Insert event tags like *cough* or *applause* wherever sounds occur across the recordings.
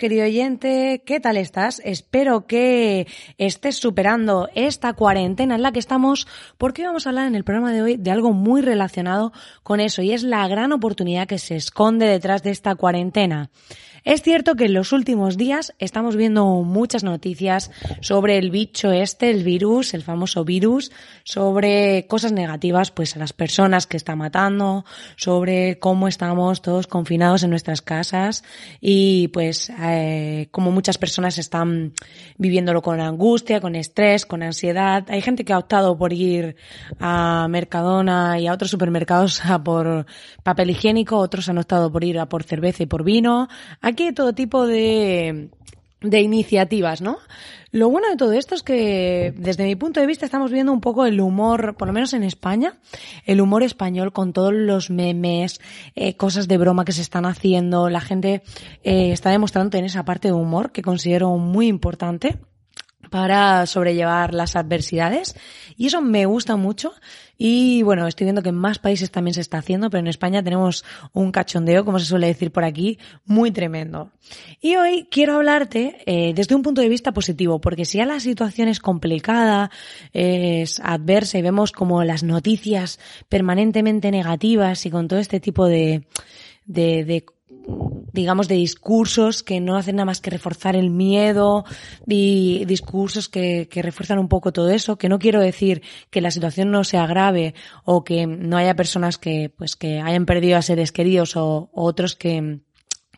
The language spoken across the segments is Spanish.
Querido oyente, ¿qué tal estás? Espero que estés superando esta cuarentena en la que estamos, porque vamos a hablar en el programa de hoy de algo muy relacionado con eso, y es la gran oportunidad que se esconde detrás de esta cuarentena. Es cierto que en los últimos días estamos viendo muchas noticias sobre el bicho este, el virus, el famoso virus, sobre cosas negativas, pues a las personas que está matando, sobre cómo estamos todos confinados en nuestras casas y pues eh, como muchas personas están viviéndolo con angustia, con estrés, con ansiedad. Hay gente que ha optado por ir a Mercadona y a otros supermercados a por papel higiénico, otros han optado por ir a por cerveza y por vino. Aquí hay todo tipo de, de iniciativas, ¿no? Lo bueno de todo esto es que, desde mi punto de vista, estamos viendo un poco el humor, por lo menos en España, el humor español con todos los memes, eh, cosas de broma que se están haciendo. La gente eh, está demostrando tener esa parte de humor que considero muy importante para sobrellevar las adversidades y eso me gusta mucho y bueno, estoy viendo que en más países también se está haciendo, pero en España tenemos un cachondeo, como se suele decir por aquí, muy tremendo. Y hoy quiero hablarte eh, desde un punto de vista positivo, porque si ya la situación es complicada, es adversa y vemos como las noticias permanentemente negativas y con todo este tipo de, de, de digamos, de discursos que no hacen nada más que reforzar el miedo y discursos que, que, refuerzan un poco todo eso, que no quiero decir que la situación no sea grave o que no haya personas que, pues, que hayan perdido a seres queridos o, o otros que,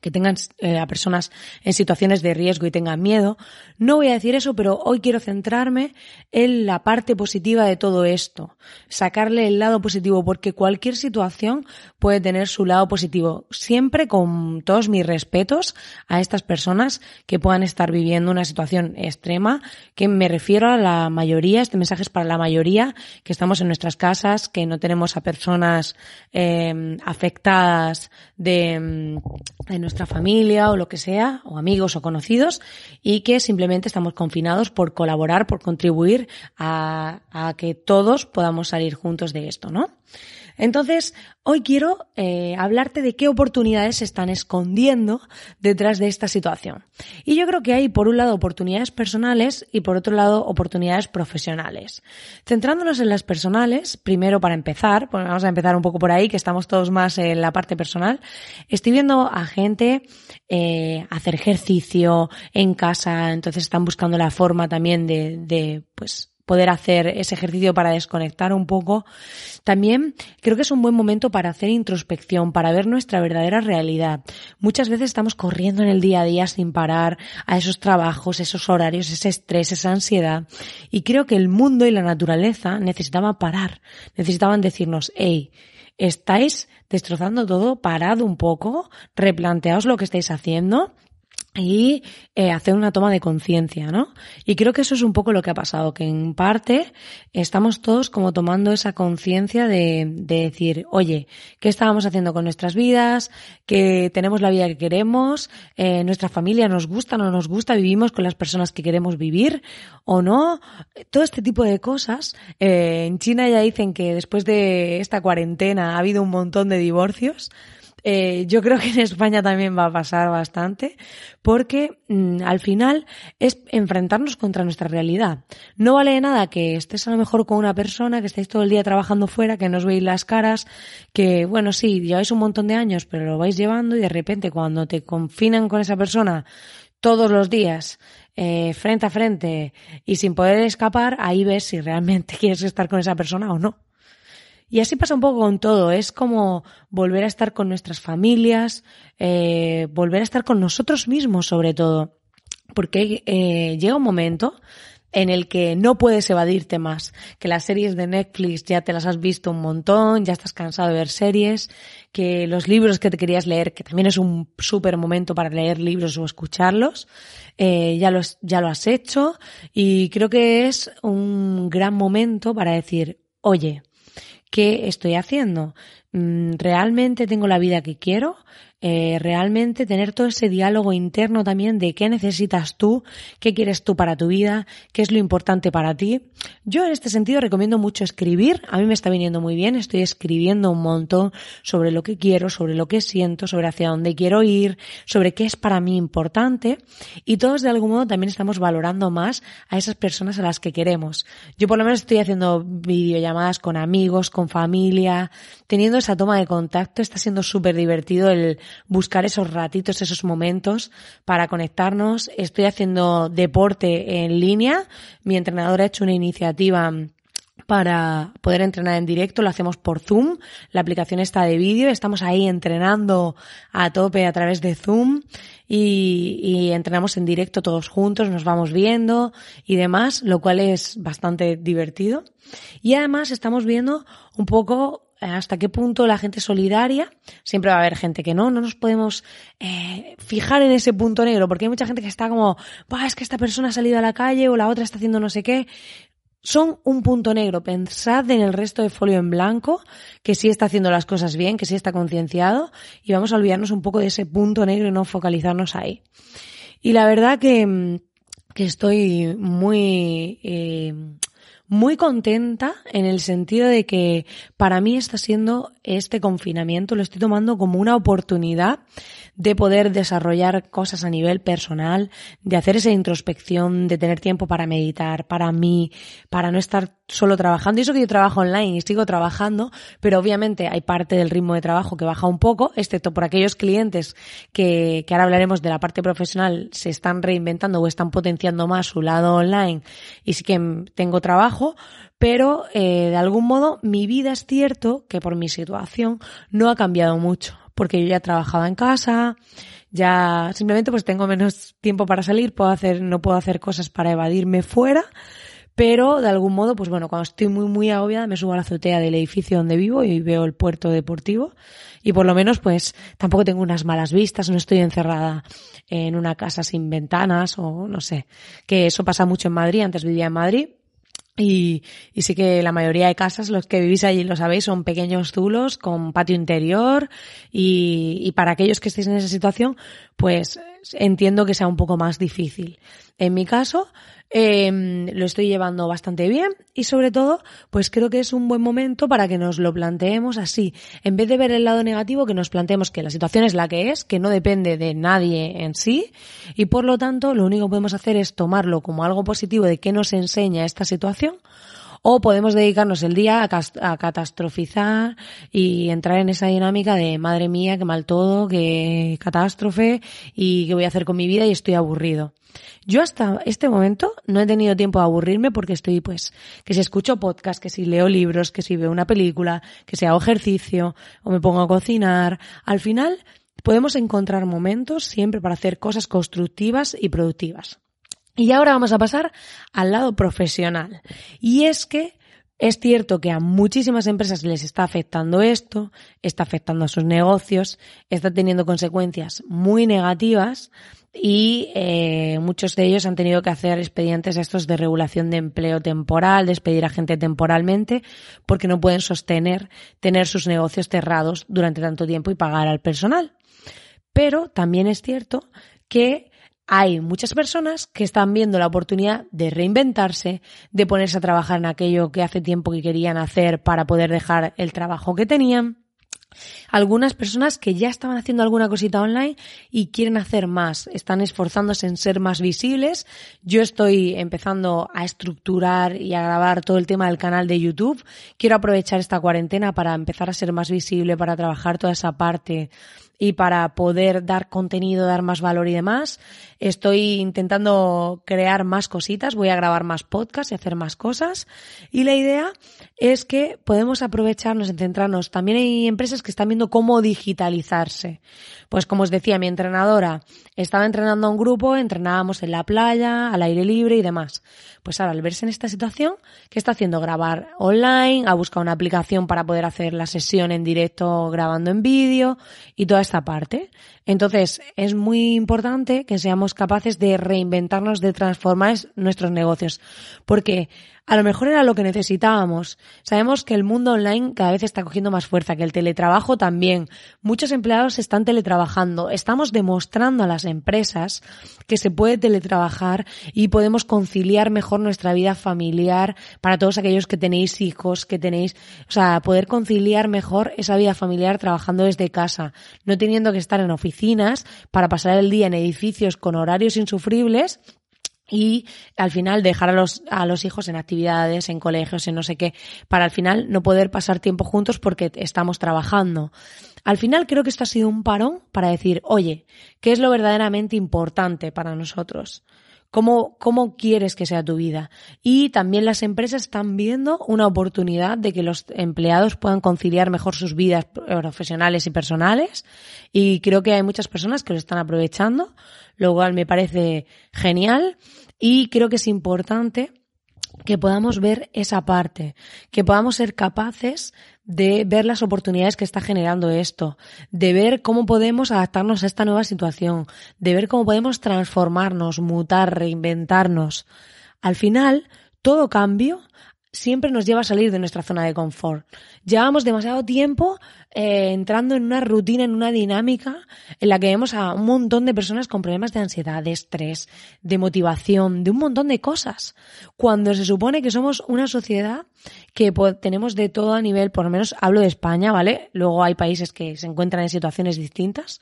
que tengan eh, a personas en situaciones de riesgo y tengan miedo. No voy a decir eso, pero hoy quiero centrarme en la parte positiva de todo esto, sacarle el lado positivo, porque cualquier situación puede tener su lado positivo, siempre con todos mis respetos a estas personas que puedan estar viviendo una situación extrema, que me refiero a la mayoría, este mensaje es para la mayoría, que estamos en nuestras casas, que no tenemos a personas eh, afectadas de, de nuestra familia o lo que sea, o amigos o conocidos, y que simplemente estamos confinados por colaborar, por contribuir a, que todos podamos salir juntos de esto, ¿no? Entonces, hoy quiero eh, hablarte de qué oportunidades se están escondiendo detrás de esta situación. Y yo creo que hay, por un lado, oportunidades personales y, por otro lado, oportunidades profesionales. Centrándonos en las personales, primero para empezar, pues vamos a empezar un poco por ahí, que estamos todos más en la parte personal, estoy viendo a gente eh, hacer ejercicio en casa, entonces están buscando la forma también de, de pues, poder hacer ese ejercicio para desconectar un poco. También creo que es un buen momento para hacer introspección, para ver nuestra verdadera realidad. Muchas veces estamos corriendo en el día a día sin parar a esos trabajos, esos horarios, ese estrés, esa ansiedad. Y creo que el mundo y la naturaleza necesitaban parar, necesitaban decirnos, hey, estáis destrozando todo, parad un poco, replanteaos lo que estáis haciendo y eh, hacer una toma de conciencia, ¿no? Y creo que eso es un poco lo que ha pasado, que en parte estamos todos como tomando esa conciencia de, de, decir, oye, ¿qué estábamos haciendo con nuestras vidas? Que tenemos la vida que queremos, eh, nuestra familia nos gusta, no nos gusta, vivimos con las personas que queremos vivir o no. Todo este tipo de cosas. Eh, en China ya dicen que después de esta cuarentena ha habido un montón de divorcios. Eh, yo creo que en España también va a pasar bastante, porque mm, al final es enfrentarnos contra nuestra realidad. No vale nada que estés a lo mejor con una persona, que estéis todo el día trabajando fuera, que no os veis las caras, que bueno, sí, lleváis un montón de años, pero lo vais llevando y de repente cuando te confinan con esa persona todos los días, eh, frente a frente y sin poder escapar, ahí ves si realmente *laughs* quieres estar con esa persona o no. Y así pasa un poco con todo. Es como volver a estar con nuestras familias, eh, volver a estar con nosotros mismos sobre todo. Porque eh, llega un momento en el que no puedes evadirte más, que las series de Netflix ya te las has visto un montón, ya estás cansado de ver series, que los libros que te querías leer, que también es un súper momento para leer libros o escucharlos, eh, ya, lo, ya lo has hecho y creo que es un gran momento para decir, oye, ¿qué estoy haciendo? Mm, ¿Realmente tengo la vida que quiero? Eh, realmente tener todo ese diálogo interno también de qué necesitas tú, qué quieres tú para tu vida, qué es lo importante para ti. Yo en este sentido recomiendo mucho escribir, a mí me está viniendo muy bien, estoy escribiendo un montón sobre lo que quiero, sobre lo que siento, sobre hacia dónde quiero ir, sobre qué es para mí importante y todos de algún modo también estamos valorando más a esas personas a las que queremos. Yo por lo menos estoy haciendo videollamadas con amigos, con familia, teniendo esa toma de contacto, está siendo súper divertido el buscar esos ratitos, esos momentos para conectarnos. Estoy haciendo deporte en línea. Mi entrenador ha hecho una iniciativa para poder entrenar en directo, lo hacemos por Zoom, la aplicación está de vídeo, estamos ahí entrenando a tope a través de Zoom y, y, entrenamos en directo todos juntos, nos vamos viendo y demás, lo cual es bastante divertido. Y además estamos viendo un poco hasta qué punto la gente es solidaria. Siempre va a haber gente que no, no nos podemos eh, fijar en ese punto negro, porque hay mucha gente que está como, es que esta persona ha salido a la calle o la otra está haciendo no sé qué. Son un punto negro. Pensad en el resto de folio en blanco, que sí está haciendo las cosas bien, que sí está concienciado, y vamos a olvidarnos un poco de ese punto negro y no focalizarnos ahí. Y la verdad que, que estoy muy, eh, muy contenta en el sentido de que para mí está siendo este confinamiento, lo estoy tomando como una oportunidad de poder desarrollar cosas a nivel personal, de hacer esa introspección, de tener tiempo para meditar, para mí, para no estar solo trabajando. Y eso que yo trabajo online y sigo trabajando, pero obviamente hay parte del ritmo de trabajo que baja un poco, excepto por aquellos clientes que, que ahora hablaremos de la parte profesional, se están reinventando o están potenciando más su lado online y sí que tengo trabajo, pero eh, de algún modo mi vida es cierto que por mi situación no ha cambiado mucho porque yo ya trabajaba en casa, ya simplemente pues tengo menos tiempo para salir, puedo hacer, no puedo hacer cosas para evadirme fuera, pero de algún modo, pues bueno, cuando estoy muy, muy agobiada me subo a la azotea del edificio donde vivo y veo el puerto deportivo y por lo menos pues tampoco tengo unas malas vistas, no estoy encerrada en una casa sin ventanas o no sé, que eso pasa mucho en Madrid, antes vivía en Madrid y, y, sí que la mayoría de casas, los que vivís allí lo sabéis, son pequeños zulos con patio interior y, y, para aquellos que estéis en esa situación, pues entiendo que sea un poco más difícil. En mi caso, eh, lo estoy llevando bastante bien y sobre todo, pues creo que es un buen momento para que nos lo planteemos así. En vez de ver el lado negativo, que nos planteemos que la situación es la que es, que no depende de nadie en sí y por lo tanto lo único que podemos hacer es tomarlo como algo positivo de qué nos enseña esta situación o podemos dedicarnos el día a, catastrofizar y entrar en esa dinámica de madre mía, qué mal todo, qué catástrofe y qué voy a hacer con mi vida y estoy aburrido. Yo hasta este momento no he tenido tiempo de aburrirme porque estoy pues que si escucho podcast, que si leo libros, que si veo una película, que si hago ejercicio o me pongo a cocinar, al final podemos encontrar momentos siempre para hacer cosas constructivas y productivas. Y ahora vamos a pasar al lado profesional. Y es que Es cierto que a muchísimas empresas les está afectando esto, está afectando a sus negocios, está teniendo consecuencias muy negativas y eh, muchos de ellos han tenido que hacer expedientes estos de regulación de empleo temporal, despedir a gente temporalmente, porque no pueden sostener tener sus negocios cerrados durante tanto tiempo y pagar al personal. Pero también es cierto que hay muchas personas que están viendo la oportunidad de reinventarse, de ponerse a trabajar en aquello que hace tiempo que querían hacer para poder dejar el trabajo que tenían. Algunas personas que ya estaban haciendo alguna cosita online y quieren hacer más, están esforzándose en ser más visibles. Yo estoy empezando a estructurar y a grabar todo el tema del canal de YouTube. Quiero aprovechar esta cuarentena para empezar a ser más visible, para trabajar toda esa parte y para poder dar contenido, dar más valor y demás. Estoy intentando crear más cositas, voy a grabar más podcasts y hacer más cosas. Y la idea es que podemos aprovecharnos y centrarnos. También hay empresas que están viendo cómo digitalizarse. Pues como os decía, mi entrenadora estaba entrenando a un grupo, entrenábamos en la playa, al aire libre y demás. Pues ahora, al verse en esta situación, ¿qué está haciendo? Grabar online, ha buscado una aplicación para poder hacer la sesión en directo grabando en vídeo y toda esta parte. Entonces, es muy importante que seamos capaces de reinventarnos, de transformar nuestros negocios. Porque a lo mejor era lo que necesitábamos. Sabemos que el mundo online cada vez está cogiendo más fuerza, que el teletrabajo también. Muchos empleados están teletrabajando. Estamos demostrando a las empresas que se puede teletrabajar y podemos conciliar mejor nuestra vida familiar para todos aquellos que tenéis hijos, que tenéis, o sea, poder conciliar mejor esa vida familiar trabajando desde casa, no teniendo que estar en oficinas para pasar el día en edificios con horarios insufribles y al final dejar a los, a los hijos en actividades, en colegios, en no sé qué, para al final no poder pasar tiempo juntos porque estamos trabajando. Al final creo que esto ha sido un parón para decir, oye, ¿qué es lo verdaderamente importante para nosotros? ¿Cómo, ¿Cómo quieres que sea tu vida? Y también las empresas están viendo una oportunidad de que los empleados puedan conciliar mejor sus vidas profesionales y personales. Y creo que hay muchas personas que lo están aprovechando, lo cual me parece genial. Y creo que es importante que podamos ver esa parte, que podamos ser capaces de ver las oportunidades que está generando esto, de ver cómo podemos adaptarnos a esta nueva situación, de ver cómo podemos transformarnos, mutar, reinventarnos. Al final, todo cambio siempre nos lleva a salir de nuestra zona de confort. Llevamos demasiado tiempo eh, entrando en una rutina, en una dinámica en la que vemos a un montón de personas con problemas de ansiedad, de estrés, de motivación, de un montón de cosas. Cuando se supone que somos una sociedad que tenemos de todo a nivel, por lo menos hablo de España, ¿vale? Luego hay países que se encuentran en situaciones distintas,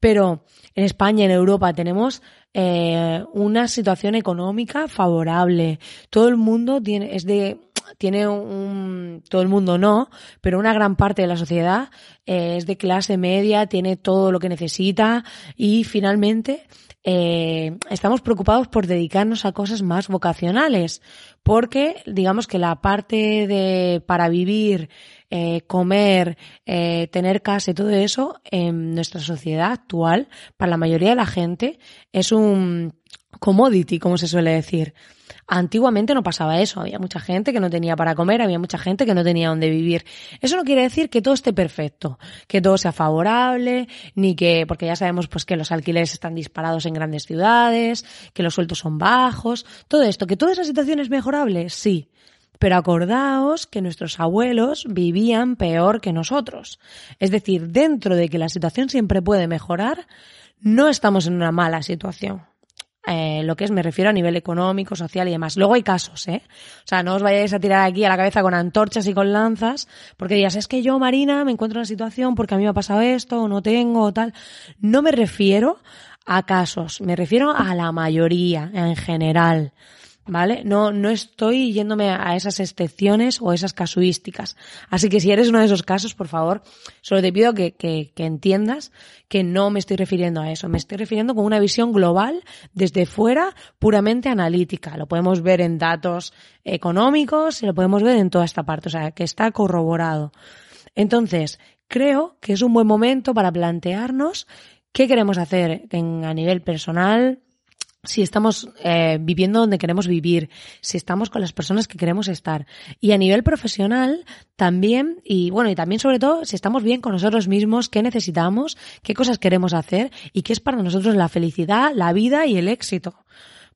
pero en España, en Europa, tenemos eh, una situación económica favorable. Todo el mundo tiene, es de, tiene un, todo el mundo no, pero una gran parte de la sociedad eh, es de clase media, tiene todo lo que necesita y finalmente eh, estamos preocupados por dedicarnos a cosas más vocacionales, porque digamos que la parte de para vivir, eh, comer, eh, tener casa y todo eso en nuestra sociedad actual, para la mayoría de la gente, es un commodity, como se suele decir. Antiguamente no pasaba eso, había mucha gente que no tenía para comer, había mucha gente que no tenía dónde vivir. Eso no quiere decir que todo esté perfecto, que todo sea favorable, ni que, porque ya sabemos pues que los alquileres están disparados en grandes ciudades, que los sueltos son bajos, todo esto, que toda esa situación es mejorable, sí. Pero acordaos que nuestros abuelos vivían peor que nosotros. Es decir, dentro de que la situación siempre puede mejorar, no estamos en una mala situación. Eh, lo que es, me refiero a nivel económico, social y demás. Luego hay casos, ¿eh? O sea, no os vayáis a tirar aquí a la cabeza con antorchas y con lanzas, porque digas, es que yo, Marina, me encuentro en una situación porque a mí me ha pasado esto, o no tengo, o tal. No me refiero a casos, me refiero a la mayoría, en general. ¿Vale? No, no estoy yéndome a esas excepciones o esas casuísticas. Así que si eres uno de esos casos, por favor, solo te pido que, que, que entiendas que no me estoy refiriendo a eso. Me estoy refiriendo con una visión global desde fuera, puramente analítica. Lo podemos ver en datos económicos y lo podemos ver en toda esta parte. O sea, que está corroborado. Entonces, creo que es un buen momento para plantearnos qué queremos hacer en, a nivel personal, si estamos eh, viviendo donde queremos vivir, si estamos con las personas que queremos estar. Y a nivel profesional también, y bueno, y también sobre todo, si estamos bien con nosotros mismos, qué necesitamos, qué cosas queremos hacer y qué es para nosotros la felicidad, la vida y el éxito.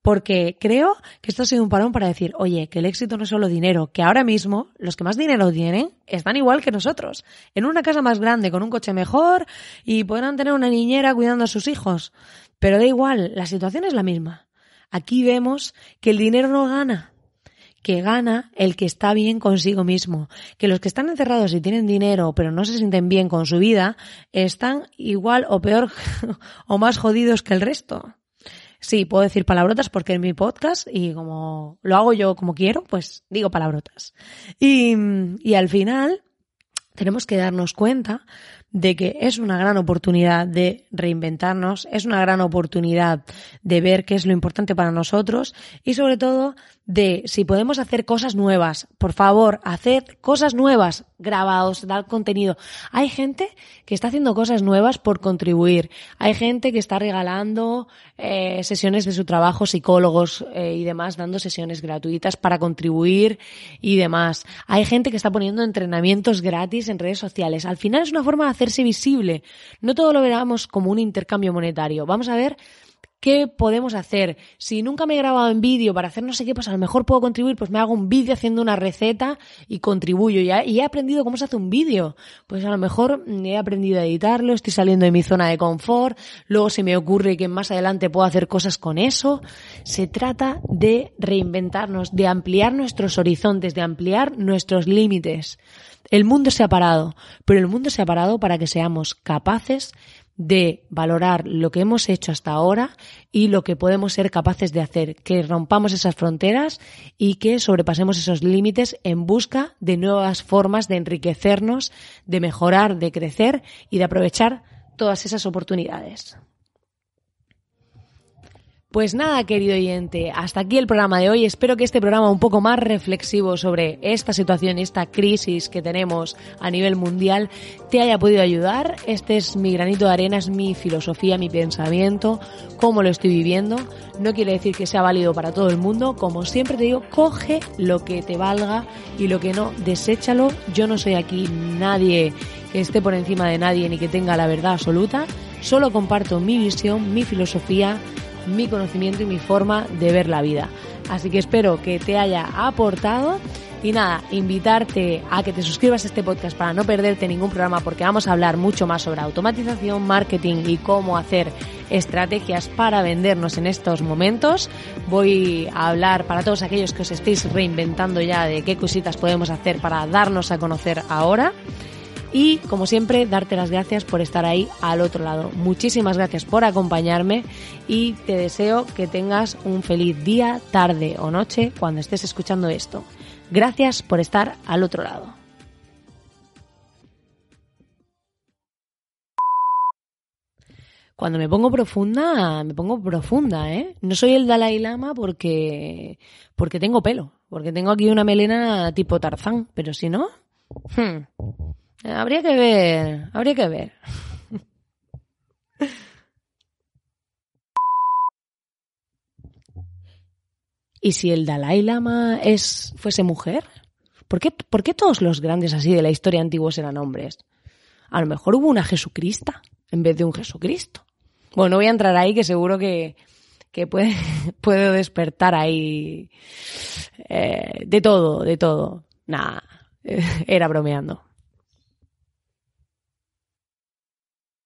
Porque creo que esto ha sido un parón para decir, oye, que el éxito no es solo dinero, que ahora mismo los que más dinero tienen están igual que nosotros, en una casa más grande, con un coche mejor y podrán tener una niñera cuidando a sus hijos. Pero da igual, la situación es la misma. Aquí vemos que el dinero no gana, que gana el que está bien consigo mismo, que los que están encerrados y tienen dinero pero no se sienten bien con su vida, están igual o peor *laughs* o más jodidos que el resto. Sí, puedo decir palabrotas porque en mi podcast y como lo hago yo como quiero, pues digo palabrotas. Y, y al final tenemos que darnos cuenta de que es una gran oportunidad de reinventarnos, es una gran oportunidad de ver qué es lo importante para nosotros y sobre todo de si podemos hacer cosas nuevas. Por favor, haced cosas nuevas, grabados, dar contenido. Hay gente que está haciendo cosas nuevas por contribuir. Hay gente que está regalando eh, sesiones de su trabajo, psicólogos eh, y demás, dando sesiones gratuitas para contribuir y demás. Hay gente que está poniendo entrenamientos gratis en redes sociales. Al final es una forma de hacerse visible. No todo lo veramos como un intercambio monetario. Vamos a ver ¿Qué podemos hacer? Si nunca me he grabado en vídeo para hacer no sé qué, pues a lo mejor puedo contribuir, pues me hago un vídeo haciendo una receta y contribuyo. Y he aprendido cómo se hace un vídeo. Pues a lo mejor he aprendido a editarlo, estoy saliendo de mi zona de confort, luego se me ocurre que más adelante puedo hacer cosas con eso. Se trata de reinventarnos, de ampliar nuestros horizontes, de ampliar nuestros límites. El mundo se ha parado, pero el mundo se ha parado para que seamos capaces de valorar lo que hemos hecho hasta ahora y lo que podemos ser capaces de hacer, que rompamos esas fronteras y que sobrepasemos esos límites en busca de nuevas formas de enriquecernos, de mejorar, de crecer y de aprovechar todas esas oportunidades. Pues nada, querido oyente, hasta aquí el programa de hoy. Espero que este programa un poco más reflexivo sobre esta situación, esta crisis que tenemos a nivel mundial, te haya podido ayudar. Este es mi granito de arena, es mi filosofía, mi pensamiento, cómo lo estoy viviendo. No quiere decir que sea válido para todo el mundo. Como siempre te digo, coge lo que te valga y lo que no, deséchalo. Yo no soy aquí nadie que esté por encima de nadie ni que tenga la verdad absoluta. Solo comparto mi visión, mi filosofía mi conocimiento y mi forma de ver la vida. Así que espero que te haya aportado. Y nada, invitarte a que te suscribas a este podcast para no perderte ningún programa porque vamos a hablar mucho más sobre automatización, marketing y cómo hacer estrategias para vendernos en estos momentos. Voy a hablar para todos aquellos que os estéis reinventando ya de qué cositas podemos hacer para darnos a conocer ahora. Y como siempre, darte las gracias por estar ahí al otro lado. Muchísimas gracias por acompañarme y te deseo que tengas un feliz día, tarde o noche cuando estés escuchando esto. Gracias por estar al otro lado. Cuando me pongo profunda, me pongo profunda, ¿eh? No soy el Dalai Lama porque, porque tengo pelo, porque tengo aquí una melena tipo Tarzán, pero si no, hmm, Habría que ver, habría que ver. ¿Y si el Dalai Lama es, fuese mujer? ¿Por qué, ¿Por qué todos los grandes así de la historia antiguos eran hombres? A lo mejor hubo una Jesucristo en vez de un Jesucristo. Bueno, no voy a entrar ahí que seguro que, que puede, *laughs* puedo despertar ahí eh, de todo, de todo. Nada, *laughs* era bromeando.